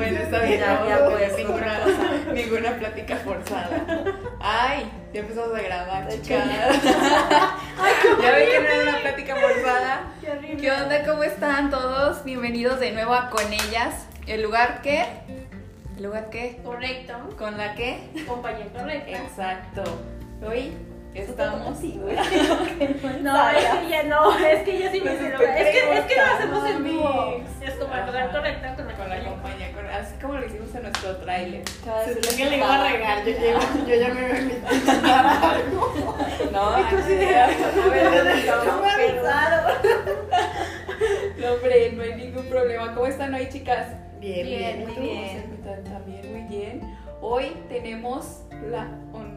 Bueno, está bien. Ya, no, ya, pues, ninguna, ninguna plática forzada. Ay, ya empezamos a grabar, chicas. hecho, ya ven que no era una plática forzada. Qué horrible. ¿Qué onda? ¿Cómo están todos? Bienvenidos de nuevo a Con Ellas. ¿El lugar qué? ¿El lugar qué? Correcto. ¿Con la qué? Compañía correcta. Exacto. Hoy estamos. No, es que ya no, es que ya sí me Pues estoy Es que, es que lo hacemos en vivo. Es como lugar correcto con la Con la compañía. con- así como lo hicimos en nuestro tráiler. Es que le iba a regar, yo, llego- yo ya me a invitar a algo. No, No. No, hombre, no hay ningún problema. ¿Cómo están hoy, chicas? Bien, Bien, muy bien. También muy bien. Hoy tenemos la.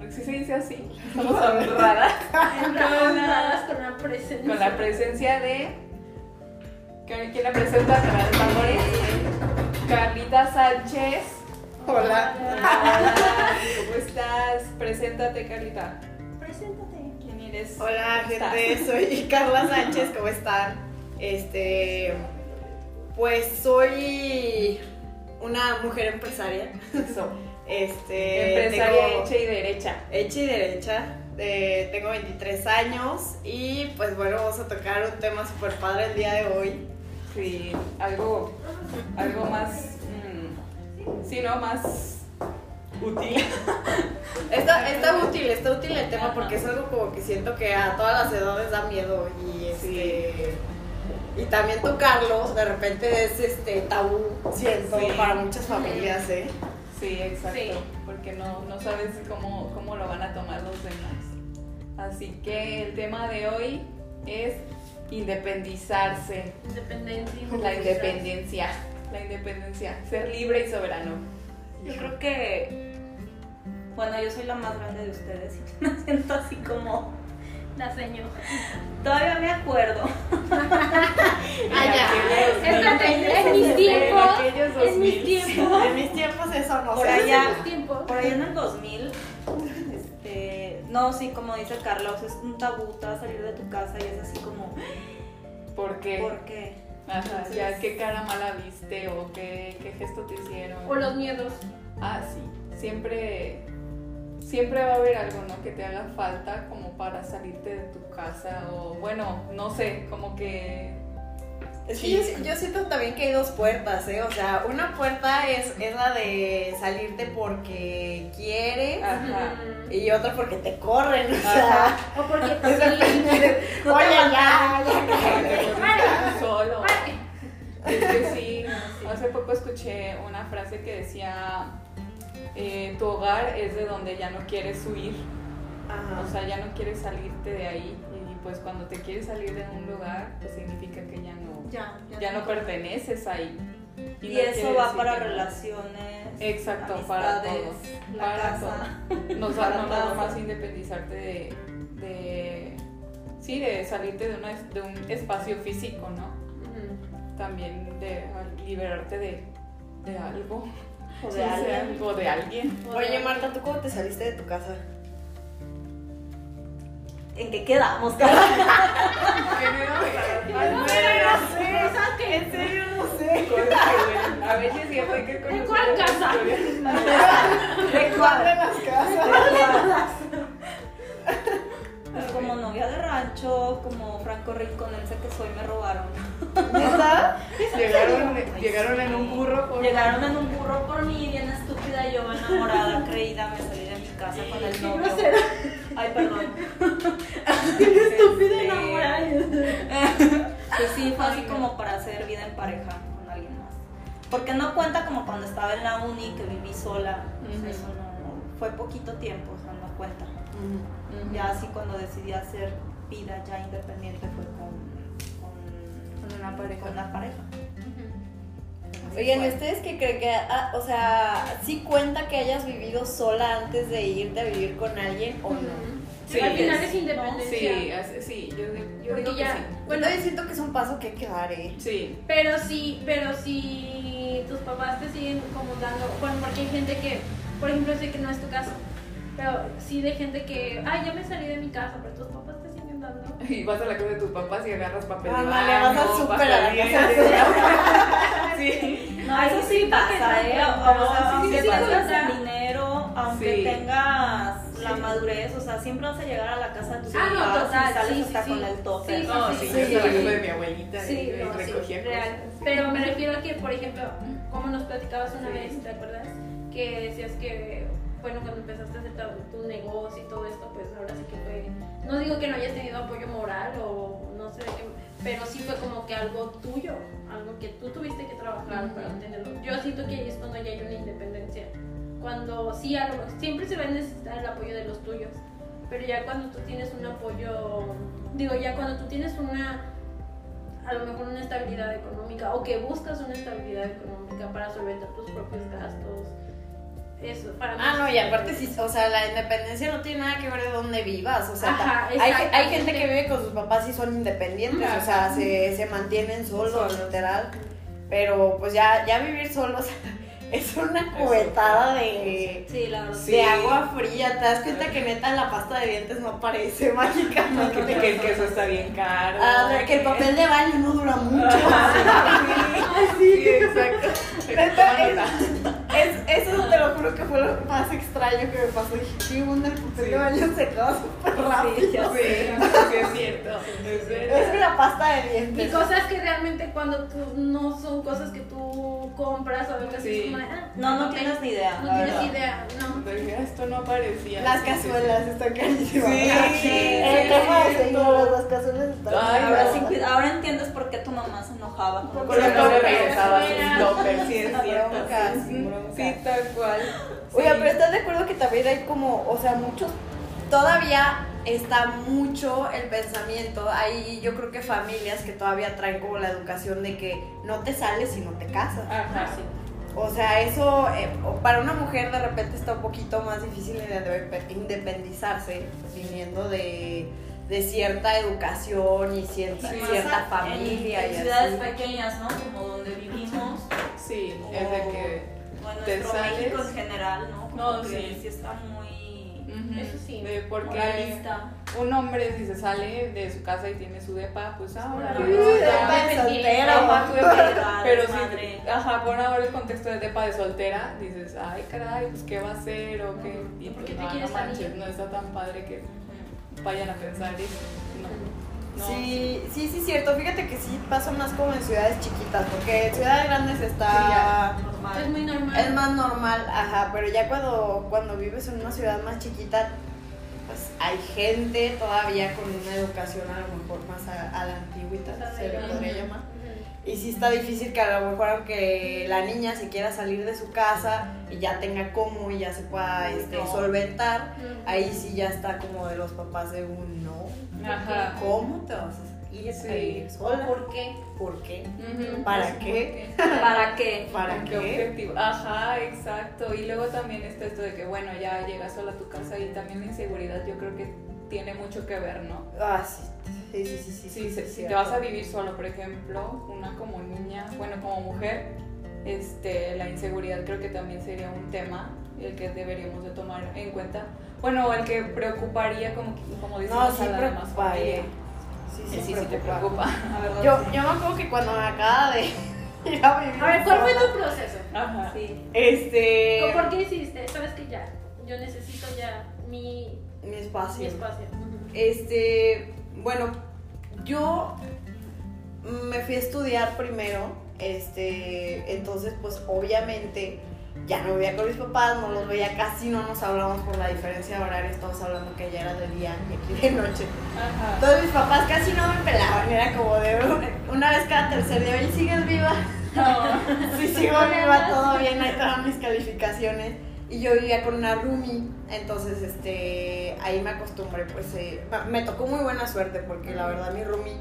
si se dice así. Estamos honradas Honradas con la presencia. con la presencia de. ¿Quién la presenta? Con. Carlita Sánchez. Hola. Hola, ¿cómo estás? Preséntate, Carlita. Preséntate. ¿Quién eres? Hola, gente. Soy Carla Sánchez. ¿Cómo están? Este. Pues soy una mujer empresaria. Eso. Este. Empresaria tengo- hecha y derecha. hecha y derecha. eh, tengo 23 años y pues bueno, vamos a tocar un tema súper padre el día de hoy. Sí, algo, algo más, mm, sí, ¿no? Más útil. Está, está útil, está útil el tema porque es algo como que siento que a todas las edades da miedo y este y también tocarlo de repente es este tabú, siento, Sí. para muchas familias, ¿eh? Sí, exacto, Sí. porque no, no sabes cómo, cómo lo van a tomar los demás. Así que el tema de hoy es independizarse, Independencia. la independencia, la independencia, ser libre y soberano. Yo creo que. Bueno, yo soy la más grande de ustedes y me siento así como. La señor. Todavía me acuerdo. Ah, ya. Espérate, en mis tiempos. aquellos En mis 2000. tiempos. En mis tiempos eso no Por sé. allá. Por allá en el 2000. Este. No, sí, como dice sea, es un tabú, te vas a salir de tu casa y es así como. ¿Por qué? ¿Por qué? Ajá, ya qué cara mala viste o qué, qué gesto te hicieron. O los miedos. Ah, sí. Siempre, siempre va a haber algo, ¿no? Que te haga falta como para salirte de tu casa o, bueno, no sé, como que... Es que yo, yo siento también que hay dos puertas, ¿eh? O sea, una puerta es, es la de salirte porque quieres Ajá. y otra porque te corren, o Ajá. sea. O porque te. No Oye, ya, ya, solo. Es que sí, hace poco escuché una frase que decía, eh, tu hogar es de donde ya no quieres huir, Ajá. o sea, ya no quieres salirte de ahí y pues cuando te quieres salir de un lugar, pues significa que ya no, Ya, ya no perteneces ahí. Y no eso va para que relaciones. Exacto, para amistades, todo. La para casa. todo. No, para no nada más independizarte de, de- sí, de salirte de, una- de un espacio físico, ¿no? También de liberarte de, de algo. O Sí, de sea alguien. algo de alguien. Oye, Marta, ¿tú cómo te saliste de tu casa? ¿En qué quedamos, Carla? No, no sé. En serio, no sé. A ver si es cierto hay que conocer ¿En cuál casa? ¿De cuál de las casas? Pues novia de rancho, como franco rinconense que soy, me robaron. ¿Neta? Llegaron, llegaron en un burro por... Llegaron en un burro por mí, bien estúpida, yo enamorada, creída, me salí de mi casa con el novio. grosera. Ay, perdón. Estúpida Este, enamorada. Pues sí, fue así como para hacer vida en pareja con alguien más. Porque no cuenta como cuando estaba en la uni, que viví sola. O sea, Ujú. Eso no, fue poquito tiempo, o sea, no cuenta. Ya así cuando decidí hacer vida ya independiente fue con, con, Con una pareja. con una pareja. Oigan, fue. ¿y ustedes qué creen que, ah, o sea, sí cuenta que hayas vivido sola antes de irte a vivir con alguien o no? Sí, Al final es- es independencia. Sí, así- sí, yo, yo Porque digo que ya- sí. Bueno, yo siento que es un paso que hay que dar, ¿eh? Sí, Pero sí, pero si tus papás te siguen como dando, bueno, porque hay gente que, por ejemplo, sé que no es tu caso, pero sí de gente que, ay, ya me salí de mi casa, pero tus papás te siguen dando. y vas a la casa de tus papás y agarras papel de Ándale, vas al baño, súper a la casa de. Sí. No, eso sí, sí pasa, ¿eh? no, O sea, no, sí, aunque el dinero, aunque Sí. tengas la Sí. madurez, o sea, siempre vas a llegar a la casa de tus Ah, no, total, y sales sí, hasta sí, con sí. el tope. Sí, No, sí, sí, sí, sí. hablando de mi abuelita Sí, y, no, recogía real. cosas. Pero me refiero a que, por ejemplo, como nos platicabas una vez, ¿te acuerdas? Que decías que, bueno, cuando empezaste a hacer tu, negocio y todo esto, pues ahora sí que fue. No digo que no hayas tenido apoyo moral o no sé pero sí fue como que algo tuyo, algo que tú tuviste que trabajar para obtenerlo. Yo siento que ahí es cuando ya hay una independencia. Cuando sí, a lo- siempre se va a necesitar el apoyo de los tuyos, pero ya cuando tú tienes un apoyo, digo, ya cuando tú tienes una a lo mejor una estabilidad económica o que buscas una estabilidad económica para solventar tus propios gastos. Eso, para mí. Ah, no, y aparte, sí, o sea, la independencia no tiene nada que ver de dónde vivas. O sea, Ajá, hay, gente que vive con sus papás y son independientes, o sea, se, se mantienen solos, Solos. literal. Pero pues ya, ya vivir solos es una cubetada de, Sí, la verdad. Sí. de agua fría. Te das cuenta que neta la pasta de dientes no aparece mágicamente. Que el queso está bien caro. Ah, que el papel de baño no dura mucho. Sí, exacto. Neta, es, es- eso te lo juro que fue lo más extraño que me pasó. Dije, ¿qué onda? El papel Sí. de baño se acaba súper rápido. Sí, sí, es cierto. Es. Es una pasta de Y dientes. cosas que realmente cuando tú no son cosas que tú compras o algo así, Sí. es como de, ah, No, no tienes ni idea. No tienes verdad. idea, no. Dije, Esto no aparecía. Las Sí, sí, sí. cazuelas están carísimas. Sí, El sí, tema de sí, las cazuelas están Ay, Ahora, sí, entiendes por qué tu mamá se enojaba con los Pero no toppers. sí, es cierto. sí, sí, tal cual. Oye, Sí. pero ¿estás de acuerdo que también hay como, o sea, muchos, todavía está mucho el pensamiento, hay yo creo que familias que todavía traen como la educación de que no te sales si no te casas. Ajá, sí. O sea, eso eh, para una mujer de repente está un poquito más difícil de de- independizarse viniendo de, de cierta educación y cierta, Sí. cierta En- familia. En, y ciudades así. pequeñas, ¿no? Como donde vivimos. Sí, es de que. O en te nuestro México sales. en general, ¿no? Como No, que sí. sí está muy ujú, Eso sí. De porque moralista. un hombre si se sale de su casa y tiene su depa, pues ahora. Sí, ¿no? depa Ya, de tu depa, pero Madre. si, ajá, por ahora el contexto de depa de soltera, dices, ay caray, pues qué va a hacer o qué. Y ¿Por pues, qué te no, quieres no manches, salir? no está tan padre que vayan a pensar eso. No. Sí, sí, sí, cierto. Fíjate que sí pasa más como en ciudades chiquitas, porque en ciudades grandes está... Sí, ya. Normal. Es muy normal. Es más normal, ajá, pero ya cuando, cuando vives en una ciudad más chiquita, pues hay gente todavía con una educación a lo mejor más a, a la antigüita, se le podría llamar. Y sí está difícil que a lo mejor aunque la niña se quiera salir de su casa y ya tenga cómo y ya se pueda este, No. solventar, ahí sí ya está como de los papás de un no. Ajá. ¿Cómo te vas a ir Sí. sola? ¿Por qué? ¿Por qué? ¿Para qué? ¿Para qué? ¿Para ¿Con qué? objetivo? Ajá, exacto. Y luego también está esto de que, bueno, ya llegas sola a tu casa y también la inseguridad yo creo que tiene mucho que ver, ¿no? Ah, sí, sí, sí, sí. sí, Sí, si, te vas a vivir solo, por ejemplo, una como niña, bueno, como mujer, este, la inseguridad creo que también sería un tema el que deberíamos de tomar en cuenta. Bueno, el que preocuparía, como, como decimos, No, sí demás eh. Sí, Sí, sí, sí, sí te preocupa. preocupa. La verdad, Yo, sí. yo me acuerdo que cuando me acaba de ir a vivir A ver, ¿cuál fue tu proceso? Ajá. Sí. Este... ¿Por qué hiciste? Sabes que ya, yo necesito ya mi, Mi mi espacio. espacio. Ujú. Este, bueno, yo me fui a estudiar primero, este, entonces pues obviamente ya no vivía con mis papás, no los veía casi, no nos hablábamos por la diferencia de horario, estamos hablando que ya era de día y aquí de noche. Ajá. Entonces mis papás casi no me pelaban, era como de una vez cada tercer día, oye, ¿sigues viva? Sí, sigo viva, todo bien, ahí estaban mis calificaciones. Y yo vivía con una roomie, entonces este, ahí me acostumbré, pues eh, me tocó muy buena suerte porque la verdad mi roomie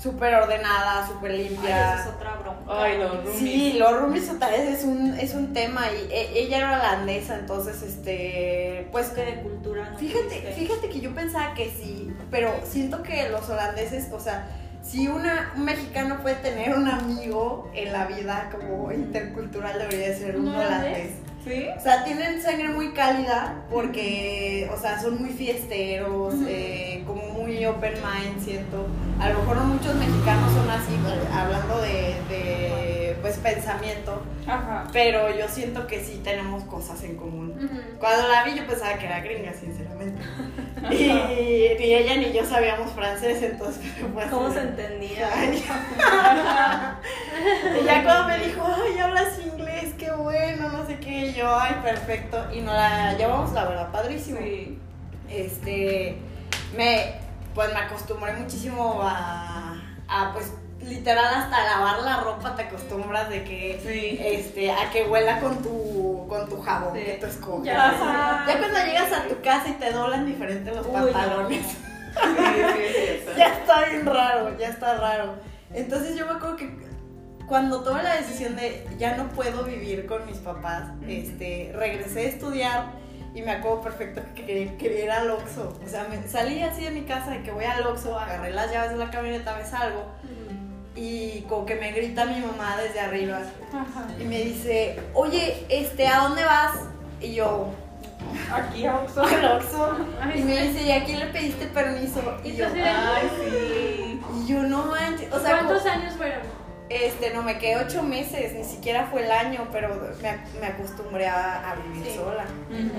súper ordenada, súper Ay, limpia. eso es otra bronca. Ay, los roomies. Sí, los roomies otra vez es un, es un tema y e- ella era holandesa, entonces este, pues que de cultura no Fíjate, fíjate que yo pensaba que sí, pero siento que los holandeses, o sea, si una, un mexicano puede tener un amigo en la vida como intercultural, debería ser un ¿Un holandés? O sea, tienen sangre muy cálida porque, o sea, son muy fiesteros, eh, como muy open mind, siento. A lo mejor no muchos mexicanos son así, eh, hablando de, de, pues, pensamiento, Ajá. pero yo siento que sí tenemos cosas en común. Cuando la vi yo pensaba que era gringa, sinceramente. Y ni ella ni yo sabíamos francés, entonces fue así ¿Cómo se entendía? Ay. y ya cuando me dijo, ay, hablas inglés, qué bueno, no sé qué, y yo, ay, perfecto. Y nos la llevamos, la verdad, padrísimo. Sí. Este, me, pues me acostumbré muchísimo a, a, pues, literal hasta lavar la ropa te acostumbras de que, Sí. este, a que huela con tu, con tu jabón Sí. que tú escoges. Ya. Ya, cuando llegas a tu casa y te doblan diferente los Uy, pantalones. Sí, ya está bien raro, ya está raro. Entonces yo me acuerdo que cuando tomé la decisión de ya no puedo vivir con mis papás, este, regresé a estudiar y me acuerdo perfecto que quería, quería ir al Oxxo. O sea, me, salí así de mi casa de que voy al Oxxo, agarré las llaves de la camioneta, me salgo y como que me grita mi mamá desde arriba Ajá. y me dice, oye, este, ¿a dónde vas? Y yo, Aquí a Oxxo. al Oxxo. Ay, Y me dice, ¿y a quién le pediste permiso? Y yo, Ay, sí. y yo no manches, o sea, ¿Cuántos como- años fueron? Este, no, me quedé ocho meses, ni siquiera fue el año, pero me, me acostumbré a, a vivir Sí. sola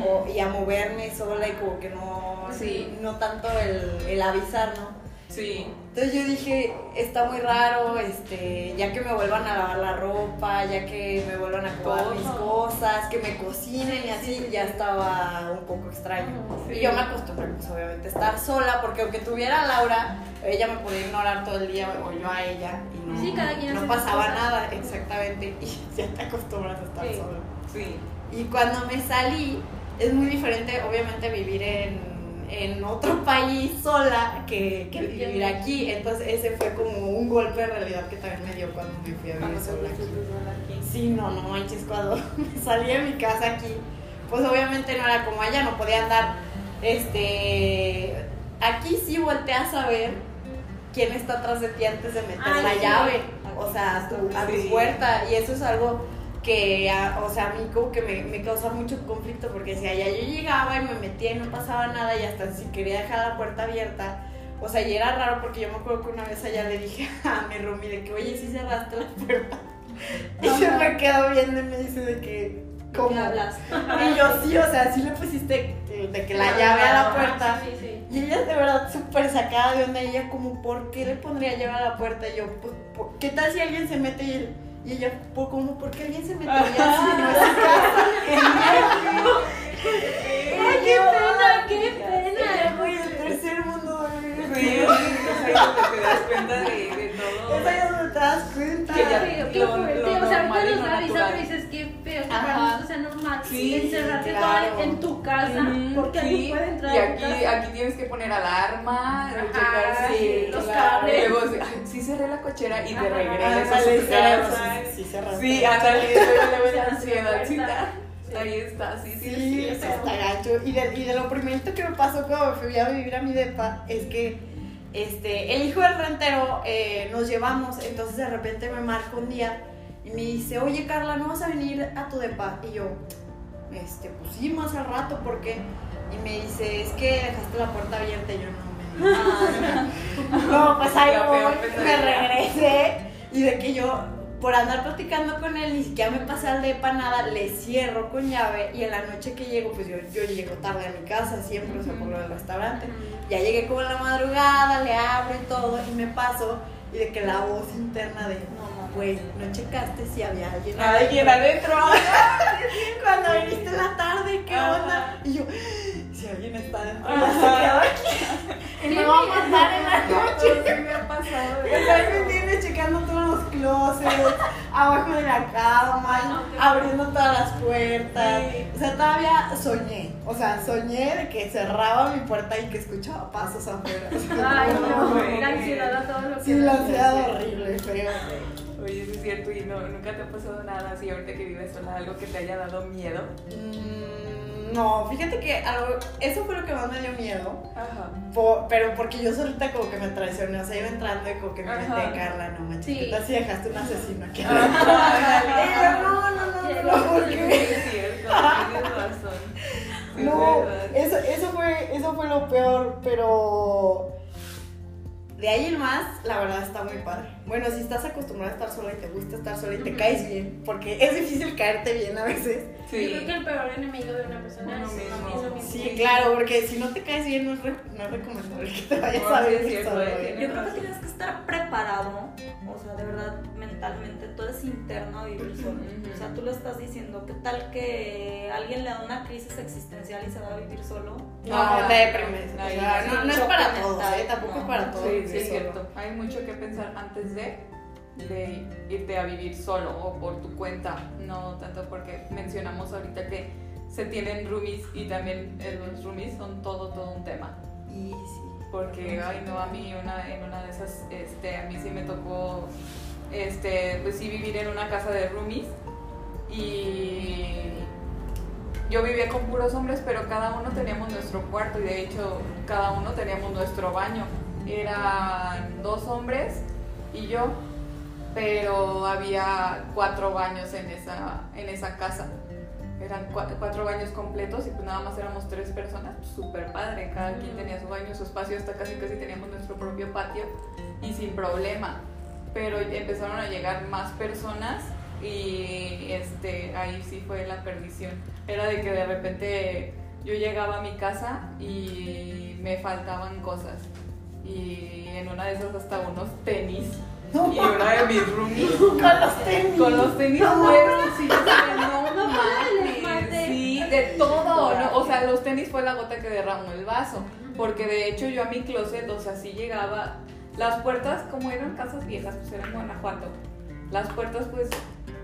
o- y a moverme sola y como que no, Sí. no tanto el, el avisar, ¿no? Sí. Entonces yo dije, está muy raro, este, ya que me vuelvan a lavar la ropa, ya que me vuelvan a acomodar mis cosas, que me cocinen y así, ya estaba un poco extraño. Sí. Y yo me acostumbré, pues obviamente, a estar sola, porque aunque tuviera a Laura, ella me podía ignorar todo el día o yo a ella y no, Sí, cada quien no pasaba cosas. nada, exactamente, y ya te acostumbras a estar Sí. sola. Sí. Y cuando me salí, es muy diferente, obviamente, vivir en, en otro país sola que, que vivir aquí. Entonces, ese fue como un golpe de realidad que también me dio cuando me fui a vivir sola aquí. Sí, no, no manches, cuando me salí de mi casa aquí, pues obviamente no era como allá, no podía andar, este, aquí sí volteas a ver quién está atrás de ti antes de meter Ay, la sí. llave, o sea, a tu, a tu Sí. puerta, y eso es algo que, a- o sea, a mí como que me, me causa mucho conflicto, porque si allá yo llegaba y me metía y no pasaba nada, y hasta si quería dejar la puerta abierta, o sea, y era raro porque yo me acuerdo que una vez allá le dije a mi roomie de que, oye, sí cerraste la puerta. Y se me quedó viendo y me dice de que, ¿cómo? Y yo sí, o sea, sí le pusiste de que la llave a la puerta. Sí, sí. Y ella de verdad súper sacada de onda. Ella como, ¿por qué le pondría llave a la puerta? Y yo, pues, ¿por- ¿qué tal si alguien se mete? Y, él- y ella, pues, como, ¿por qué alguien se metería no es su casa? Ay, qué pena, qué pena. Ella, güey, el tercer mundo. O sea, es ahí donde te das cuenta de, de todo. Es das cuenta. Que Qué ya- feo, qué lo- fuerte. lo o sea, ahorita nos da risa, pero dices que feo para nosotros sea normal Sí, encerrarte claro. toda en tu casa Ujú, porque sí. alguien puede entrar Y tu aquí, casa. aquí tienes que poner alarma, Ajá, checar si sí, los claro, cables. luego sí, cerré la cochera y te regresas a tu casa. sí, sí, cerramos. Sí, ándale, luego la puerta. Ahí está, sí, sí, Sí, está gacho. Y de, y de lo primerito que me pasó cuando me fui a vivir a mi depa es que este, el hijo del rentero eh, nos llevamos, entonces de repente me marca un día y me dice, oye Carla, ¿no vas a venir a tu depa? Y yo, este, pues sí, más al rato, ¿por qué? Y me dice, es que dejaste la puerta abierta y yo no me No, pues ahí me regresé y de que yo, por andar platicando con él, ni siquiera me pasé al depa nada, le cierro con llave y en la noche que llego, pues yo, yo llego tarde a mi casa siempre, o sea, por lo del restaurante. Ya llegué como en la madrugada, le abro y todo y me paso y de que la voz interna de, no, no, güey, no checaste si había alguien Alguien adentro. Cuando viniste en la tarde, ¿qué onda? Y yo, si alguien está ya se quedó aquí. Y me va a matar en la noche. Sí me ha pasado. O sea, ahí me tiene checando todos los closets, abajo de la cama, abriendo todas las puertas. Sí. O sea, todavía soñé. O sea, soñé de que cerraba mi puerta y que escuchaba pasos afuera. Ay, no, la ansiedad a todo lo que Sí, la ansiedad horrible, feo. Oye, sí es cierto, y no, nunca te ha pasado nada así ahorita que vives sola, algo que te haya dado miedo. Mm, no, fíjate que algo, eso fue lo que más me dio miedo. Ajá. Pero porque yo solita como que me traicioné, o sea, iba entrando y como que me metí Carla, no manches, Sí. ¿qué tal si dejaste un asesino aquí? Ajá, no, no, no, no, no, ¿por Sí, qué? es cierto, tienes razón. No, eso, eso, fue, eso fue lo peor, pero De ahí en más, la verdad está muy padre. Bueno, si estás acostumbrada a estar sola y te gusta estar sola y te caes bien, porque es difícil caerte bien a veces. Yo creo que el peor enemigo de una persona es mismo. uno mismo. Sí, claro, porque si no te caes bien no es, re- no es recomendable que te vayas No, a sí es vivir cierto, solo. eh, Yo creo que tienes que estar preparado, o sea, de verdad, mentalmente, tú eres interno a vivir solo. O sea, tú lo estás diciendo, ¿qué tal que alguien le da una crisis existencial y se va a vivir solo? No, te deprimes. Sí, no, no es para todos, ¿eh? Tampoco no. es para todos. Sí, vivir sí, es cierto. Hay mucho que pensar antes de, de irte a vivir solo o por tu cuenta. No tanto porque mencionamos ahorita que se tienen roomies y también eh, los roomies son todo, todo un tema. Y sí. Porque, ay, no, a mí una, en una de esas, este, a mí sí me tocó, este, pues sí vivir en una casa de roomies y yo vivía con puros hombres, pero cada uno teníamos nuestro cuarto y de hecho cada uno teníamos nuestro baño. Eran dos hombres y yo, pero había cuatro baños en esa, en esa casa. Eran cua- cuatro baños completos y pues nada más éramos tres personas, pues, súper padre, cada quien tenía su baño, su espacio, hasta casi casi teníamos nuestro propio patio y sin problema. Pero empezaron a llegar más personas y este, ahí sí fue la perdición. Era de que de repente yo llegaba a mi casa y me faltaban cosas. Y en una de esas hasta unos tenis. Y una de mis roomies Con los tenis. con los tenis puestos y yo no, No mames, sí, de todo, ¿no? o sea, los tenis fue la gota que derramó el vaso, porque de hecho yo a mi closet, o sea, sí llegaba, las puertas, como eran casas viejas, pues eran en Guanajuato, las puertas pues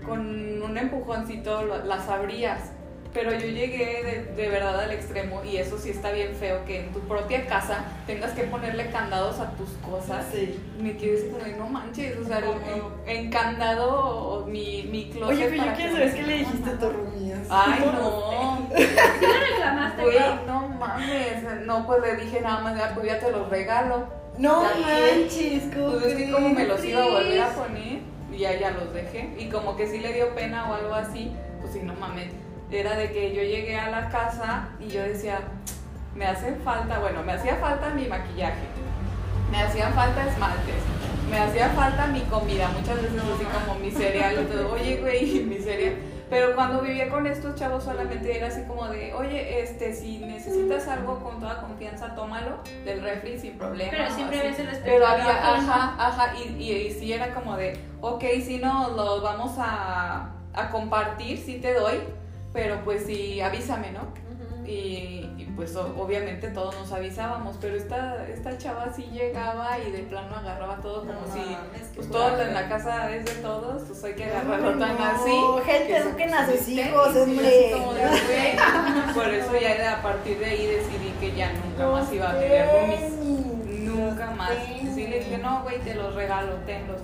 con un empujoncito las abrías, pero yo llegué de, de verdad al extremo y eso sí está bien feo, que en tu propia casa tengas que ponerle candados a tus cosas Sí. me como de no manches, o sea, el- el- encandado mi, mi closet. Oye, pero yo quiero saber qué le dijiste a tu así. Ay, no, ¿Qué le reclamaste? güey, no mames. No, pues le dije nada más, ya, pues ya te los regalo. No manches, ¿cómo Pues es que como me los iba a volver a poner, y ya, ya los dejé. Y como que sí le dio pena o algo así, pues sí, no mames. Era de que yo llegué a la casa y yo decía, me hace falta, bueno, me hacía falta mi maquillaje, me hacían falta esmaltes, me hacía falta mi comida, muchas veces así como mi cereal y todo, oye, güey, mi cereal. Pero cuando vivía con estos chavos solamente era así como de, oye, este, si necesitas algo con toda confianza, tómalo del refri sin problema. Pero siempre ves el Pero espectador. había, ajá, ajá, y, y, y sí era como de, ok, si no, lo vamos a, a compartir, sí te doy, pero pues sí, avísame, ¿no? Y, y, pues o- obviamente todos nos avisábamos, pero esta, esta chava sí llegaba y de plano agarraba todo como No si, pues todo en la casa es de todos, pues hay que agarrarlo tan no, así. gente, eduquen a sus hijos, hombre. Por eso ya de- a partir de ahí decidí que ya nunca más iba a tener roomies. Nunca más. Sí le dije, no, güey, te los regalo, tenlos.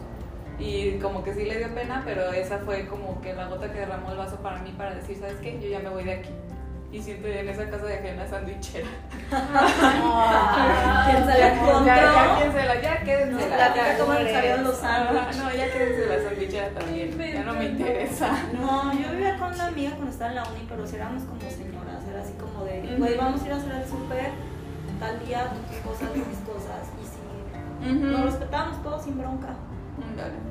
Y como que sí le dio pena, pero esa fue como que la gota que derramó el vaso para mí para decir, ¿sabes qué? Yo ya me voy de aquí. Y siento en esa casa dejé una sandwichera. ¿Quién se la Ya, encontró? ya, ya, quédensela, ya, quédensela. La ya. cómo le salieron los sándwiches. No, ya quédense la sandwichera también. Ya no me interesa. No, yo vivía con una amiga cuando estaba en la uni, pero sí éramos como señoras, era así como de, güey, vamos a ir a hacer el súper, tal día, tus cosas, mis cosas, y sí, nos Ujú. respetábamos todos sin bronca.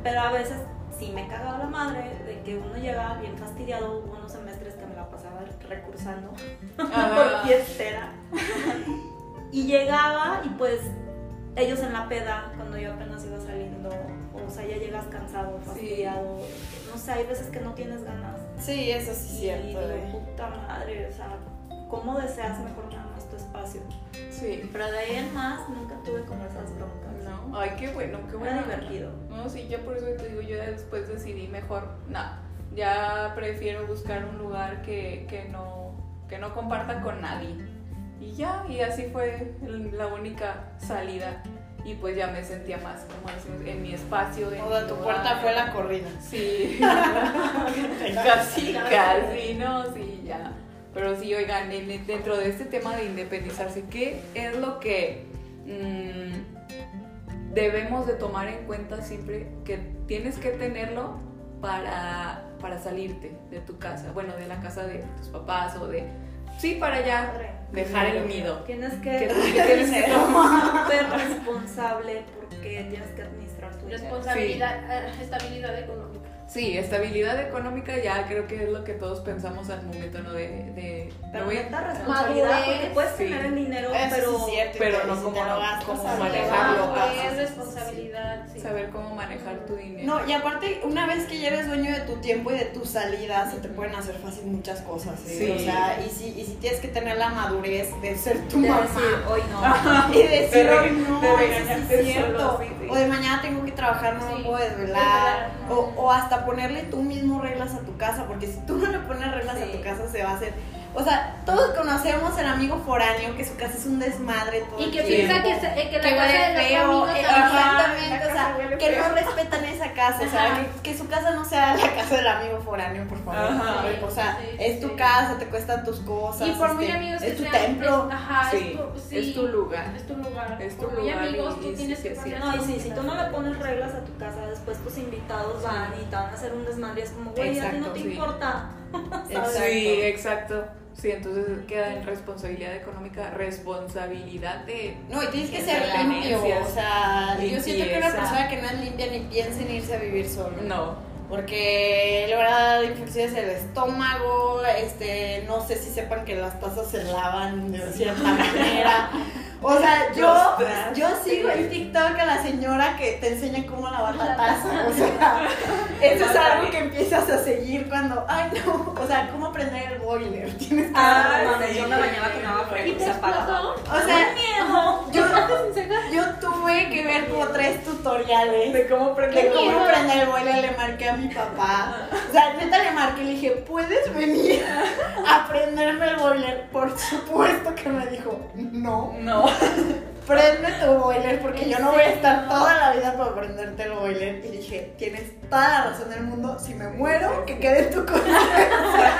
Pero a veces sí me cagaba la madre de que uno llegaba bien fastidiado, hubo unos semestres que me la pasaba recursando Ajá. por fiestera. y llegaba y pues ellos en la peda, cuando yo apenas iba saliendo, o sea, ya llegas cansado, fastidiado, no sé, hay veces que no tienes ganas. Sí, eso sí es y cierto. digo, eh. puta madre, o sea, ¿cómo deseas mejor nada más tu espacio? Sí. Pero de ahí en más nunca tuve como esas broncas. No. Ay, qué bueno, qué bueno. Era divertido. No, sí, yo por eso te digo, yo ya después decidí mejor, no, ya prefiero buscar un lugar que, que no, que no comparta con nadie. Y ya, y así fue la única salida. Y pues ya me sentía más, como decimos, en mi espacio. En O mi de tu lugar. puerta fue la corrida. Sí, casi, casi, no, sí, ya. Pero sí, oigan, en- dentro de este tema de independizarse, ¿qué es lo que mm, debemos de tomar en cuenta siempre que tienes que tenerlo para, para salirte de tu casa? Bueno, de la casa de tus papás o de Sí, para ya dejar el nido. Tienes Que que que tienes que tomar. ser responsable porque tienes que administrar tu dinero. Responsabilidad, eh, estabilidad económica. Sí, estabilidad económica ya creo que es lo que todos pensamos al momento, ¿no? De, de Pero no voy- neta responsabilidad, Madurez, porque puedes sí. tener el dinero, Eso pero es cierto, pero no si como- sabes. manejarlo. Es responsabilidad. sí. saber cómo manejar tu dinero. No, y aparte, una vez que ya eres dueño de tu tiempo y de tus salidas, se te pueden hacer fácil muchas cosas. ¿eh? Sí. O sea, y si, y si tienes que tener la madurez de ser tu de mamá. decir, hoy no. y decir, De "Ay, rega- no, de eso es cierto. solo, sí, sí. O de mañana tengo que trabajar, no me puedo es desvelar. verdad. O, o hasta ponerle tú mismo reglas a tu casa, porque si tú no le pones reglas a tu casa, se va a hacer. O sea, todos conocemos el amigo foráneo, que su casa es un desmadre todo Y el que tiempo. piensa que, se- eh, que la que casa huele de los feo, amigos eh, también. exactamente, o sea, huele que feo. no respetan esa casa, o sea, que, que su casa no sea la casa del amigo foráneo, por favor. Ajá. O sea, Sí, es tu sí. casa, te cuestan tus cosas, Y por muy este, amigos que es tu sean, templo. es- ajá, Sí, es tu, sí, es tu lugar. Es tu lugar. Es tu por muy lugar amigos, y tú tienes que sí. poner No, y sí, si tú no le pones reglas a tu casa, después tus invitados van y te van a hacer un desmadre. Es como, güey, a ti no te importa. Exacto. Sí, exacto. Sí, entonces queda en responsabilidad económica, responsabilidad de... No, y tienes que ser limpio, o sea, yo siento que una persona que no es limpia ni piensa en irse a vivir solo. No. Porque le van a dar infecciones del estómago, este, no sé si sepan que las tazas se lavan de cierta manera. O sea, yo, yo sigo en TikTok a la señora que te enseña cómo lavar la taza. O sea, eso es algo que empiezas a seguir cuando, ay no, o sea, cómo prender el boiler. Tienes que Ah, sí. yo me bañaba con agua fría. O sea, yo, yo tuve que ver como tres tutoriales De cómo de prender cómo prender el boiler, le marqué a mi papá. O sea, neta le marqué y le dije, ¿puedes venir a prenderme el boiler? Por supuesto que me dijo, no, No. prende tu boiler porque ¿En yo no voy a estar toda la vida para prenderte el boiler. Y dije, tienes toda la razón del mundo, si me muero, que quede en tu conciencia.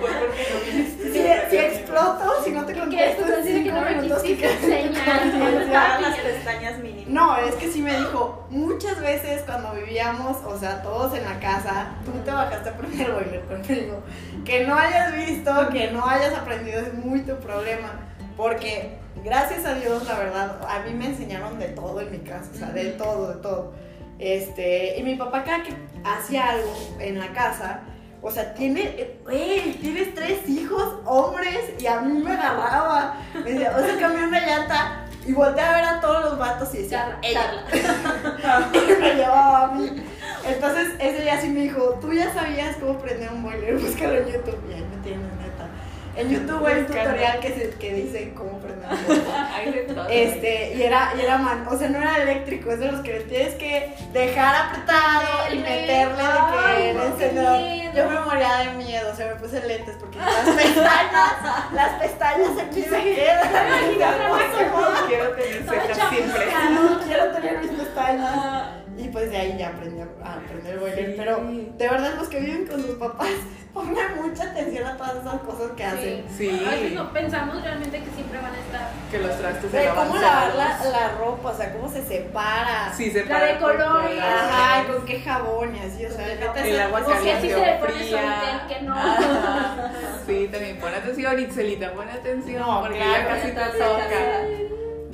Pues porque no viniste. Si, si exploto, si no te Que contesto esto en que minutos, quede en tu conciencia. Las pestañas mínimas. No, es que sí me dijo, muchas veces cuando vivíamos, o sea, todos en la casa, tú te bajaste a prender el boiler conmigo. Que no hayas visto, que no hayas aprendido es muy tu problema. Porque, gracias a Dios, la verdad, a mí me enseñaron de todo en mi casa, o sea, de todo, de todo. Este, y mi papá cada que hacía algo en la casa, o sea, tiene, ¡ey! Tienes tres hijos, hombres, y a mí me agarraba. Me decía, o sea, cambié una llanta y volteé a ver a todos los vatos y decía, Charla, ella. y me llevaba a mí. Entonces, ese día sí me dijo, tú ya sabías cómo prender un boiler, búscalo en YouTube. Y ahí me tienes. En YouTube hay un tutorial que, se, que dice cómo prender. Este, y era, y era man, o sea, no era eléctrico, es de los que le tienes que dejar apretado y meterle de que el encendedor. Yo me moría de miedo, o sea, me puse lentes porque las pestañas, las pestañas aquí se quedan. No quiero tener cejas siempre. No quiero tener mis pestañas. Y pues de ahí ya aprendí a aprender boiler. Sí. Pero de verdad, los que viven con sus papás, pongan mucha atención a todas esas cosas que hacen. Sí. A veces no pensamos realmente que siempre van a estar. Que los trastes se De lavan cómo lavar la, la ropa, o sea, cómo se separa. Sí, se La de colores. Ajá, y con qué jabón y así, o sea, El El agua O caliente sí se le pone que no. Ajá. Sí, también pon atención, Itzelita, pon atención. No, porque claro, ya casi te toca.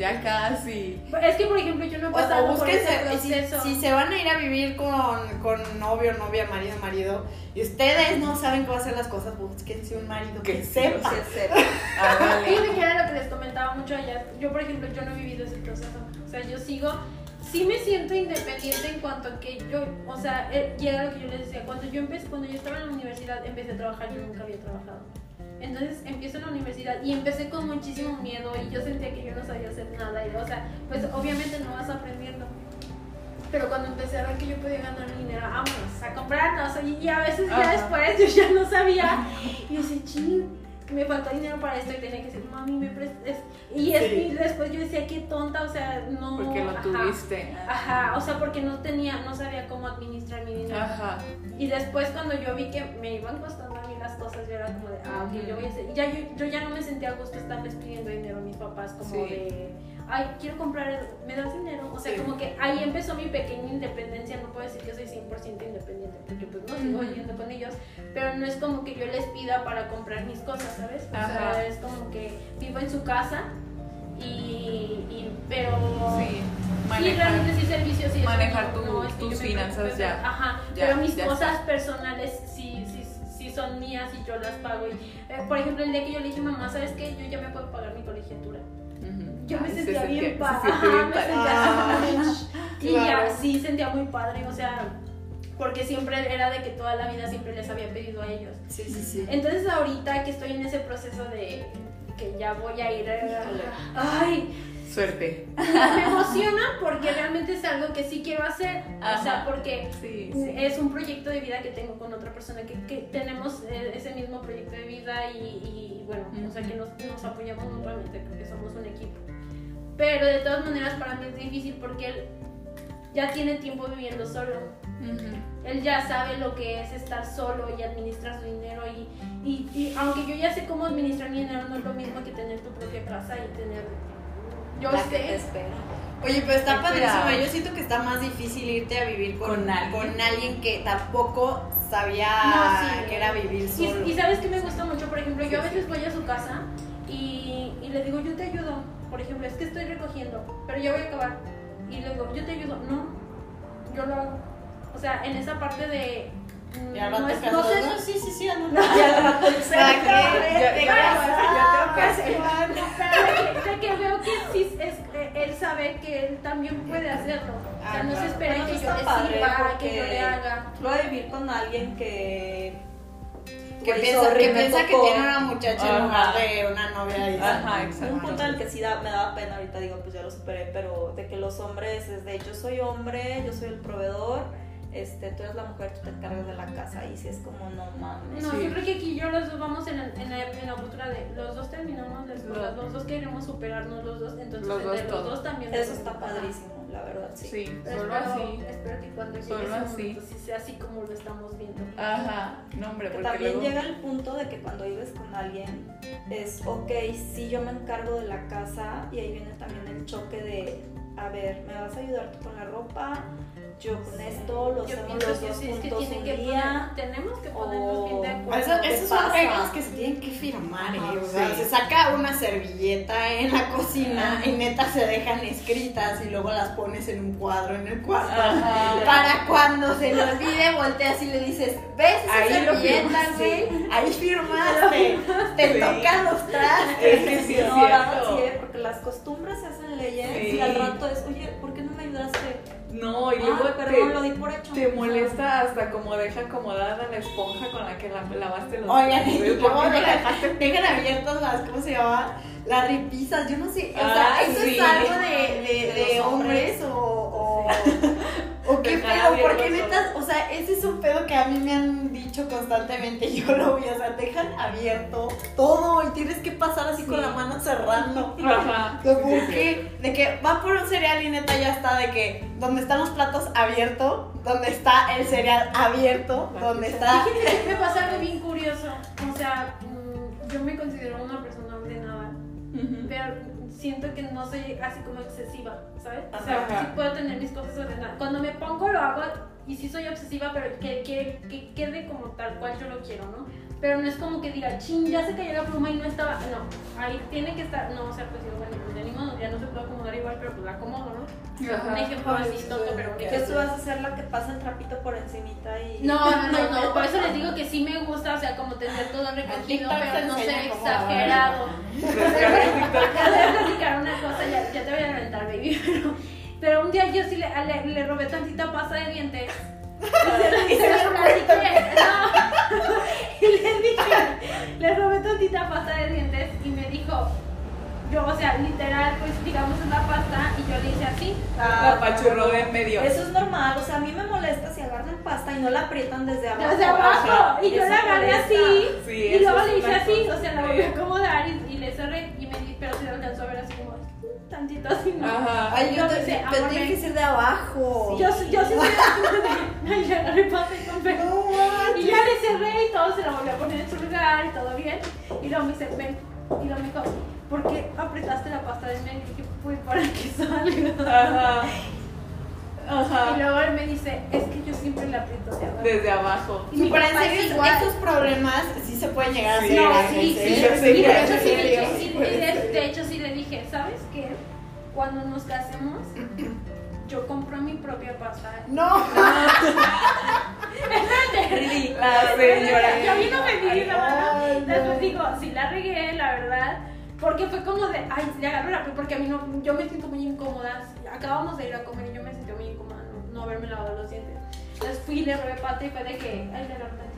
Ya casi. Es que, por ejemplo, yo no he O, o pasado por búsquense, ese proceso. si se van a ir a vivir con, con novio, novia, marido, marido, y ustedes no saben cómo hacer las cosas, búsquense un marido que, Que sepa. Sí, sepa. Fíjate que era lo que les comentaba mucho allá. Yo, por ejemplo, yo no he vivido ese proceso. O sea, yo sigo, sí me siento independiente en cuanto a que yo, o sea, eh, llega lo que yo les decía. Cuando yo empecé, cuando yo estaba en la universidad, empecé a trabajar, yo nunca había trabajado. Entonces empiezo en la universidad y empecé con muchísimo miedo y yo sentía que yo no sabía hacer nada. Y, o sea, pues obviamente no vas aprendiendo. Pero cuando empecé a ver que yo podía ganar dinero, vámonos a comprarnos. Y, y a veces ya después yo ya no sabía. Y yo decía, ching, que me falta dinero para esto. Y tenía que decir, mami, me prestes. Y, es- Sí. después yo decía, qué tonta, o sea, no. Porque lo ajá. tuviste. Ajá, o sea, porque no tenía, no sabía cómo administrar mi dinero. Ajá. Y después cuando yo vi que me iban costando cosas, yo era como de, ah, ok, yo voy a hacer. Ya yo, yo ya no me sentía a gusto estarles pidiendo dinero a mis papás, como Sí. de, ay, quiero comprar, ¿me das dinero? O sea, Sí. como que ahí empezó mi pequeña independencia, no puedo decir que soy 100% independiente, porque pues no sigo viviendo con ellos, pero no es como que yo les pida para comprar mis cosas, ¿sabes? O Ajá. sea, es como que vivo en su casa y, y pero... Sí, Sí, manejar. realmente sí servicios eso, manejar no, tu- no, tus yo me finanzas ya. Ajá, Ya, pero mis ya cosas está. personales sí, sí, sí son mías y yo las pago. Y, eh, por ejemplo, el día que yo le dije, mamá, ¿sabes qué? Yo ya me puedo pagar mi colegiatura. Ujú. Yo me Ay, se sentía bien padre. bien me sentía Y Claro. ya, sí, sentía muy padre, o sea, porque siempre era de que toda la vida siempre les había pedido a ellos. Sí, sí, sí. Entonces ahorita que estoy en ese proceso de que ya voy a ir a... Ay, Suerte. me emociona porque realmente es algo que sí quiero hacer. O sea, porque Sí, sí. es un proyecto de vida que tengo con otra persona, que, que tenemos eh, ese mismo proyecto de vida y, y, bueno, o sea, que nos, nos apoyamos mutuamente porque somos un equipo. Pero de todas maneras para mí es difícil porque él ya tiene tiempo viviendo solo. Ujú. Él ya sabe lo que es estar solo y administrar su dinero y, y, y aunque yo ya sé cómo administrar mi dinero, no es lo mismo que tener tu propia casa y tener... Yo La que te sé, espera. Oye, pero está padrísimo. Yo siento que está más difícil irte a vivir con, Con alguien. con alguien que tampoco sabía No, sí. que era vivir solo. Y, y sabes que me gusta mucho, por ejemplo, yo a veces voy a su casa y, y le digo, yo te ayudo. Por ejemplo, es que estoy recogiendo, pero ya voy a acabar. Y le digo, yo te ayudo. No, yo lo hago. O sea, en esa parte de. Mm, no, es- no sé, "No, sí, sí, sí, ando". Y al rato Exacto. Ya- ya- ya que no, de de veo que sí, es, eh, él sabe que él también puede hacerlo. O sea, Ah, no se espera Bueno, que yo le sirva, que yo le haga. Voy a vivir con alguien que. Que piensa, que, piensa que tiene una muchacha en Ajá. lugar de una novia. Y Ajá, exacto. Un punto en el que sí da- me daba pena, ahorita digo, pues ya lo superé, pero de que los hombres es de yo soy hombre, yo soy el proveedor, este, tú eres la mujer, tú te encargas de la casa, y si es como no mames. No, Sí. yo creo que aquí yo los dos vamos en, la- en, la, en la postura de los dos terminamos la escuela, Los- los dos queremos superarnos los dos, entonces Los dos entre los dos también. Eso está padrísimo, la verdad, sí. Sí, Pero solo espero, así. espero que cuando llegue Solo ese así. momento sí sea así como lo estamos viendo. Ajá, no hombre, Que porque también luego... llega el punto de que cuando vives con alguien es, ok, sí yo me encargo de la casa y ahí viene también el choque de, a ver, ¿me vas a ayudar tú con la ropa? Yo con esto, lo Yo hacemos pienso los que dos sí, es que un que día. poner, tenemos que ponernos bien de acuerdo. Eso- ¿Qué esas son reglas que se tienen que firmar, ¿eh? Ajá, O sea, sí. se saca una servilleta en la cocina y neta se dejan escritas y luego las pones en un cuadro en el cuarto. Ajá. Para cuando se le olvide, volteas y le dices, ¿ves esa Ahí lo servilleta, firmaste. güey? Ahí firmaste. Te Sí. tocan los Es trastes. que sí es no, la verdad cierto. sí, porque las costumbres se hacen leyes Sí. y al rato es, oye, ¿por qué no me ayudaste? No, y luego Ah, lo te, di por hecho. te molesta hasta como deja acomodada la esponja con la que la, lavaste los Oigan, luego ¿Por qué no la dejan, dejaste? dejan abiertas las, ¿cómo se llama? Las ripisas, yo no sé, o sea, Ah, ¿eso sí. es algo de, de, De de los hombres o, o, o qué pedo? Porque neta, o sea, ese es un pedo que a mí me han dicho constantemente, y yo lo vi, o sea, dejan abierto todo y tienes que pasar así con la mano cerrando. Ajá. ¿Por qué? De que va por un cereal y neta ya está de que donde están los platos abierto, donde está el cereal abierto, donde está... Que me pasa algo bien curioso. O sea, mm, yo me considero una persona ordenada, Ujú. pero siento que no soy así como excesiva, ¿sabes? O sea, Ajá. sí puedo tener mis cosas ordenadas. Cuando me pongo lo hago y sí soy obsesiva, pero que, que, que quede como tal cual yo lo quiero, ¿no? Pero no es como que diga, ching, ya se cayó la pluma y no estaba. No, ahí tiene que estar. No, o sea, pues yo, bueno, pues ya ni modo, ya no se puede acomodar igual, pero pues la acomodo, ¿no? Ajá. Un ejemplo así sí, tonto, pero. Que tú vas a ser la que pasa el trapito por encimita y... No, no, no, no, por eso les digo que sí me gusta, o sea, como tener todo recogido, pero no ser exagerado. Te voy a platicar una cosa, ya, ya te voy a reventar, baby, pero, pero un día yo sí le, le, le robé tantita pasta de dientes. Y se platiqué, no. Y le dije, le robé tantita pasta de dientes y me dijo, yo, o sea, literal, pues digamos la pasta y yo le hice así. La apachurró de en medio. Eso es normal, o sea, a mí me molesta si agarran pasta y no la aprietan desde abajo. Desde abajo, y yo la agarré así. Sí, Y luego le hice una así, o sea, la volví a fea. acomodar y, y le cerré y me di, pero se alcanzó a ver así como "Mm, tantito así, ¿no? Ajá. Ay, yo Yo te, pensé, pero amor, tiene ven. que ser de abajo. Yo, yo sí ay, ya agarré pasta y compré. No Y ya le cerré y todo, se la volví a poner en su lugar y todo bien. Y luego me dice, ven, Y luego me dijo, ¿por qué apretaste la pasta del medio? Y dije, pues para que salga. Ajá. Y Ajá. luego él me dice, es que yo siempre le aprieto de abajo. Desde abajo. Y mi Pero en papá es serio, igual. estos problemas sí se pueden llegar a Sí. hacer. No, ¿eh? sí, sí, Y hecho, sí, sí, y de, de hecho, sí le dije, ¿sabes qué? Cuando nos casemos, yo compro mi propia pasta. No, La señora. Yo vino Ay, no. Después digo, sí la regué, la verdad. Porque fue como de, ay, le agarro la porque a mí no, yo me siento muy incómoda. Acabamos de ir a comer y yo me sentí muy incómoda no, no haberme lavado los dientes. Entonces fui y le robé pata y fue de que, ay, le agarro tantita.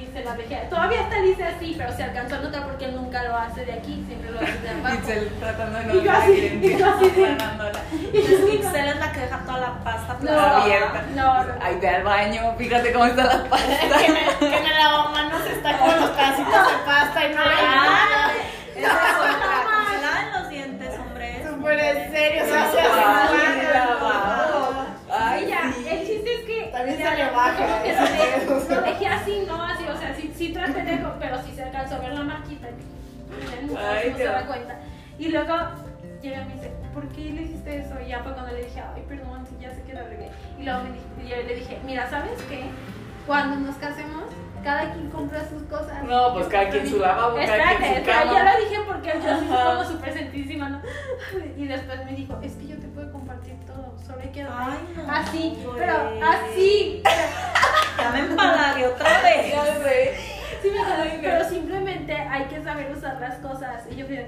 Y se la. Todavía está dice así, pero se alcanzó a notar porque él nunca lo hace de aquí, siempre lo hace de abajo. Itzel tratando de no Y yo así, y yo así de- ganándola. Pixel es la que deja toda la pasta No, abierta. no, no. Ay, ve al baño, fíjate cómo está la pasta. que el, que en el lavamanos está Pero sí se alcanzó a ver la marquita. y él no, Ay, no se da cuenta. Y luego llega y me dice, ¿por qué le hiciste eso? Y ya fue cuando le dije, ay, perdón, sí, ya sé que la regué. Y luego me yo le dije, mira, ¿sabes qué? Cuando nos casemos, cada quien compra sus cosas. No, pues cada quien su lavabo, cada quien su cama. ya lo dije porque yo soy como súper sentísima, ¿no? Y después me dijo, es que yo te puedo compartir todo, solo hay que dar. Ay, no. Así, güey. pero así. Ya me empalagué otra vez. Ya sé. Sí, me no. pero simplemente hay que saber usar las cosas. Y yo fui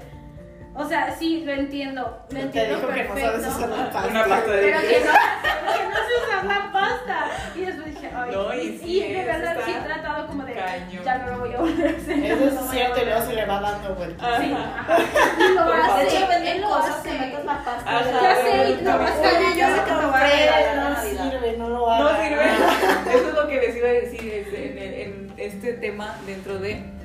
o sea, sí, lo entiendo. Lo Te entiendo dijo que no perfecto. sabes usar la pasta. Una pasta de Pero que no, pero que no sé usar la pasta. Y después dije, ay, No, y y, sí, de verdad sí he tratado como de, cañón. ya no lo voy a volver a hacer. Eso no es a cierto y a luego se le va dando vueltas. Sí, Ajá. Y lo hace. favor. De hecho, él venden lo cosas hace. que metes la pasta. Ajá. Ya sé, y no, hasta Oye, yo sé te que voy tu a no sirve, no lo No hagas. sirve. Eso es lo que les iba a decir en, el- este tema dentro de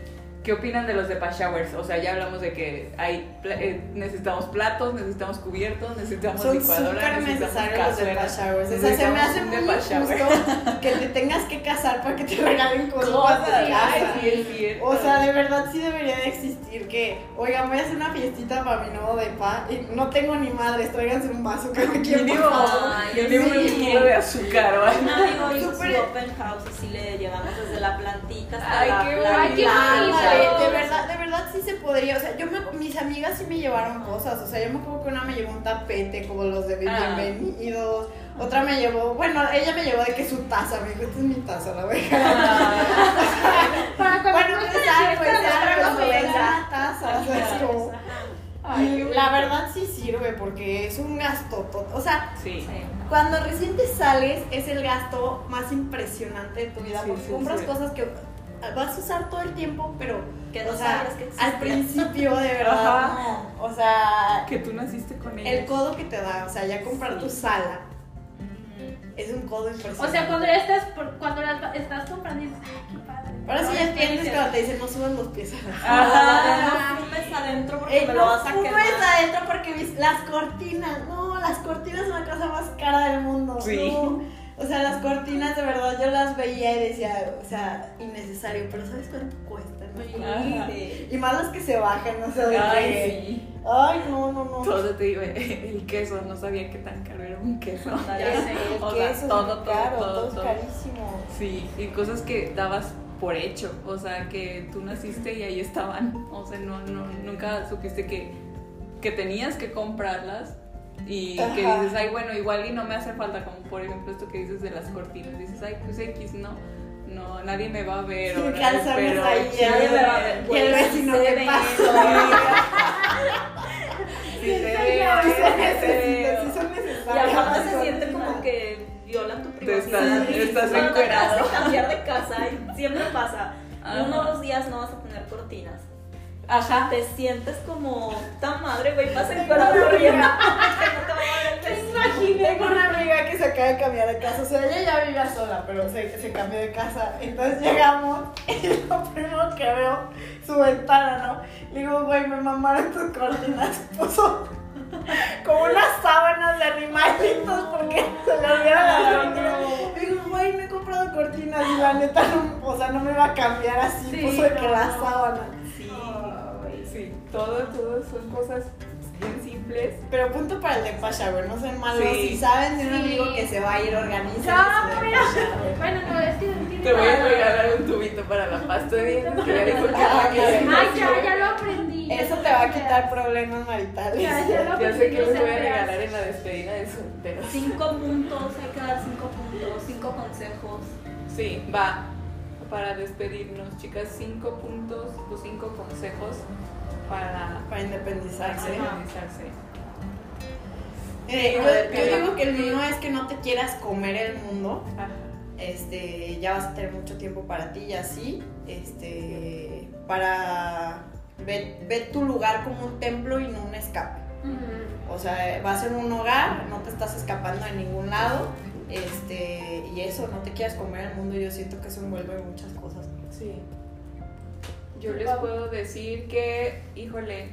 ¿qué opinan de los de showers? O sea, ya hablamos de que hay eh, necesitamos platos, necesitamos cubiertos, necesitamos Son licuadora, súper necesitamos necesarios los de cazuela, showers. O sea, se me hace muy injusto que te tengas que casar para que te regalen cosas Cosas, sí es cierto. O sea, de verdad sí debería de existir que, oigan, voy a hacer una fiestita para mi nuevo depa y no tengo ni madres, tráiganse un vaso cada quien. Ay, mínimo sí. un kilo de azúcar o algo. Un amigo hizo su Súper- open house, así le llevamos desde la hasta Ay, la qué planta. Ay, qué bonito. Ándale, de verdad, de verdad sí se podría, o sea, yo me, mis amigas sí me llevaron cosas, o sea, yo me acuerdo que una me llevó un tapete como los de Ah. bienvenidos, otra me llevó, bueno, ella me llevó de que su taza, me dijo, esta es mi taza, la voy a dejar. Para cuando Bueno, no pues esté algo, fiesta, es algo, nos pero es traigan una taza, o sea, es como... Ay, la verdad sí sirve porque es un gasto, to- o sea, Sí. Cuando recién te sales es el gasto más impresionante de tu vida Sí, porque sí, compras sí. cosas que vas a usar todo el tiempo, pero Que o no sea, sabes que existen. al principio de verdad Ajá. no, o sea, Que tú naciste con ella. el codo que te da, o sea, ya comprar tu sala es un codo impresionante. O sea, cuando ya estás, por- cuando las- estás comprando dices, ay, qué padre. ahora sí ya entiendes cuando te dicen no suban los pies a la Ajá. No fumes adentro porque Ey, me no lo vas a fumes quemar. adentro porque mis- las cortinas, no, las cortinas son la cosa más cara del mundo. Sí. no. O sea, las cortinas de verdad yo las veía y decía, o sea, innecesario, pero ¿sabes cuánto cuestan? Ajá. Sí. Y más los que se bajan, no sé Ay, sí. Ay, no, no, no. Todo te digo, el queso, no sabía qué tan caro era un queso. Ya sé. El O sea, queso todo, es todo, caro, todo, todo, todo. es carísimo. Sí, y cosas que dabas por hecho, o sea, que tú naciste y ahí estaban, o sea, no, no, nunca supiste que, que tenías que comprarlas y que dices, ay, bueno, igual y no me hace falta, como por ejemplo esto que dices de las cortinas, dices, ay, pues X, no, no, nadie me va a ver, Sin calzones ahí, nadie me va a ver. Y el vecino, se ¿qué ve. sí se ve, Ay, sí Sí, son Y necesarias. aparte las se siente como que violan tu privacidad. estás- Y encuerado. de cambiar de casa, y siempre pasa. Ajá. Uno o dos días no vas a tener cortinas. Ajá. Te sientes como tan madre, güey, vas encuerado corriendo. Que no te va a ver el vecino. Tengo una amiga que se acaba de cambiar de casa, o sea, ella ya vivía sola, pero se, se cambió de casa. Entonces llegamos y lo primero que veo, su ventana, ¿no? Le digo, güey, me mamaron tus cortinas. Puso como unas sábanas de animalitos porque se le olvidaron las cortinas. Le digo, güey, no he comprado cortinas y la neta, no, o sea, no me va a cambiar así. Sí, puso de que no. la sábana. Todo, todo son cosas bien simples. Pero punto para el de Pasha, güey. No sean malos. Sí. Si saben de un Sí. amigo que se va a ir, organiza. No, pero. Bueno, no, es que tiene Te voy a regalar un tubito para la pasta de dientes que ya dijo que que Ay, ya, ya lo aprendí. Eso te va a quitar problemas maritales. Ya, ya lo Ya sé aprendí, que no les voy a creas. regalar en la despedida de solteros. Cinco puntos, hay que dar cinco puntos, cinco consejos. Sí, va. Para despedirnos, chicas, cinco puntos o cinco consejos para Para independizarse. independizarse. Eh, yo, yo digo que el mío es que no te quieras comer el mundo. Ajá. Este, ya vas a tener mucho tiempo para ti y así. Este, para ver, ver tu lugar como un templo y no un escape. Ujú. O sea, va a ser un hogar, no te estás escapando de ningún lado. Este, y eso, no te quieras comer el mundo. Yo siento que eso envuelve muchas cosas. Sí. Yo les puedo decir que, híjole,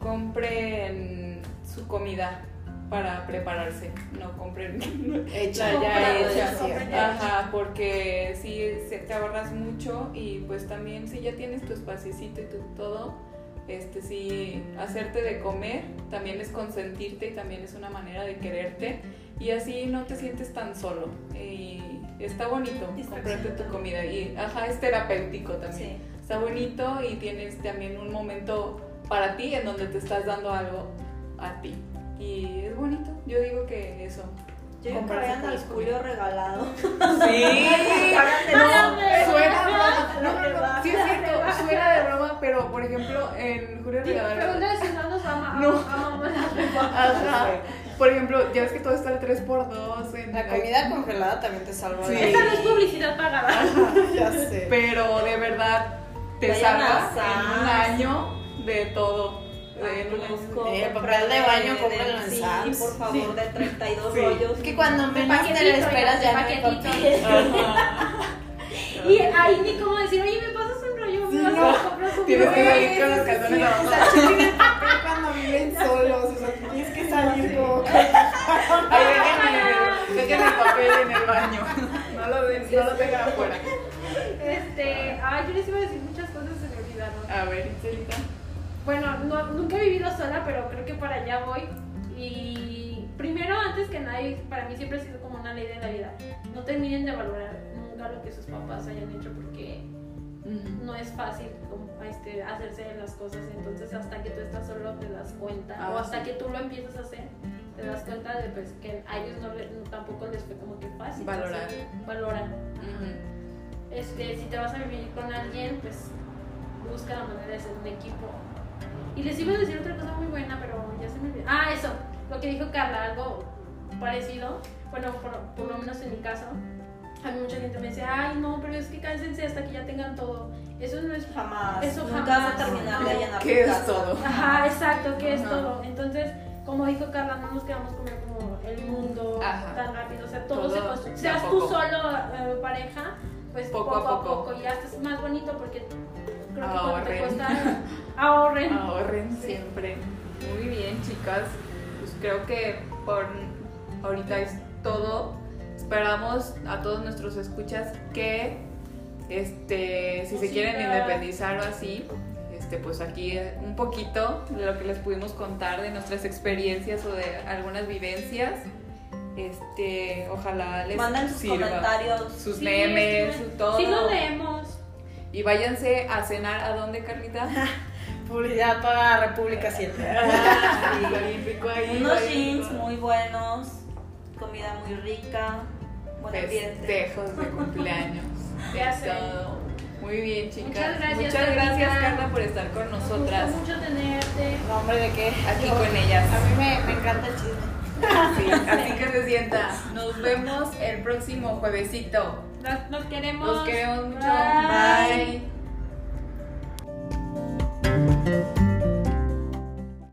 compren su comida para prepararse, no compren Hecha, la ya hecha. sí, Ajá, porque si se te ahorras mucho y pues también si ya tienes tu espaciocito y tu todo, este sí, hacerte de comer también es consentirte y también es una manera de quererte y así no te sientes tan solo y está bonito comprarte tu comida y ajá, es terapéutico también. Sí. Está bonito y tienes también un momento para ti en donde te estás dando algo a ti. Y es bonito. Yo digo que eso. Yo Comprarse al. Julio regalado. Sí. No, suena no, No, no, no, sí es cierto, suena de broma, pero por ejemplo, en Julio Regalado. Pregúntale si no nos ama. No. amamos Ajá. Por ejemplo, ya ves que todo está al 3x2 en La comida congelada también te salva. Sí. Esta no es publicidad pagada. Ya sé. Pero de verdad te Vayan a salva en un año de todo. En un año. Busco Eh, papel de baño, de- cómprenlo en Sí, Sam's. por favor, de 32 Sí. rollos. Es que cuando menos te lo esperas ya no hay paquetito. papel. Ajá. Y ahí ni como decir, oye, me pasas un rollo, Sí, me vas no. a comprar su Tienes que rollo?" salir con los calzones Sí, o abajo. papel cuando viven solos. O sea, tú tienes que salir como. Ahí dejen el, papel en el baño. No lo, no lo tengan afuera. Este, ay, yo les iba a decir muchas cosas, se me olvidaron. A ver, Itzelita. Bueno, no, nunca he vivido sola, pero creo que para allá voy. Y primero, antes que nada, para mí siempre ha sido como una ley de la vida. No terminen de valorar nunca lo que sus papás hayan hecho porque no es fácil como, este, hacerse de las cosas. Entonces, hasta que tú estás solo te das cuenta. Ah, o hasta sí. que tú lo empiezas a hacer, te das cuenta de pues, que a ellos no, tampoco les fue como que fácil. Valorar. Así, valoran. Ujú. Este, si te vas a vivir con alguien, pues busca la manera de ser un equipo. Y les iba a decir otra cosa muy buena, pero ya se me olvidó. Ah, eso, lo que dijo Carla, algo parecido. Bueno, por, por lo menos en mi caso, a mí mucha gente me dice, ay, no, pero es que cánsense hasta que ya tengan todo. Eso no es Jamás. Eso Nunca jamás. vas a terminar de llenar ¿Qué es casa. todo? Ajá, exacto, es Ajá. todo. Entonces, como dijo Carla, no nos quedamos como, como el mundo Ajá. tan rápido. O sea, todo, Todo se construye. Seas tú solo eh, pareja, pues Poco poco, a poco. poco. Y hasta es más bonito porque creo que cuando te Ahorren. cuesta ahorren. Ahorren siempre. Muy bien, chicas. Pues creo que por ahorita es todo. Esperamos a todos nuestros escuchas que este si se quieren independizar o así, este pues aquí eh, un poquito de lo que les pudimos contar de nuestras experiencias o de algunas vivencias. Este, ojalá les Manden sus sirva. comentarios. Sus Sí, memes, su todo. Sí lo leemos. Y váyanse a cenar a dónde, Carlita? Publicidad para República 7. Ah. Unos jeans muy buenos, comida muy rica, buen. Festejos de cumpleaños. Ya es sé. todo. Muy bien, chicas. Muchas gracias, Muchas gracias. Carla, por estar con Nos nosotras gustó mucho tenerte. ¿de qué? aquí Yo- con ellas. A mí me, me encanta el chisme. Así que se sienta. Nos vemos el próximo juevesito. Nos, nos queremos. Nos queremos mucho. Bye.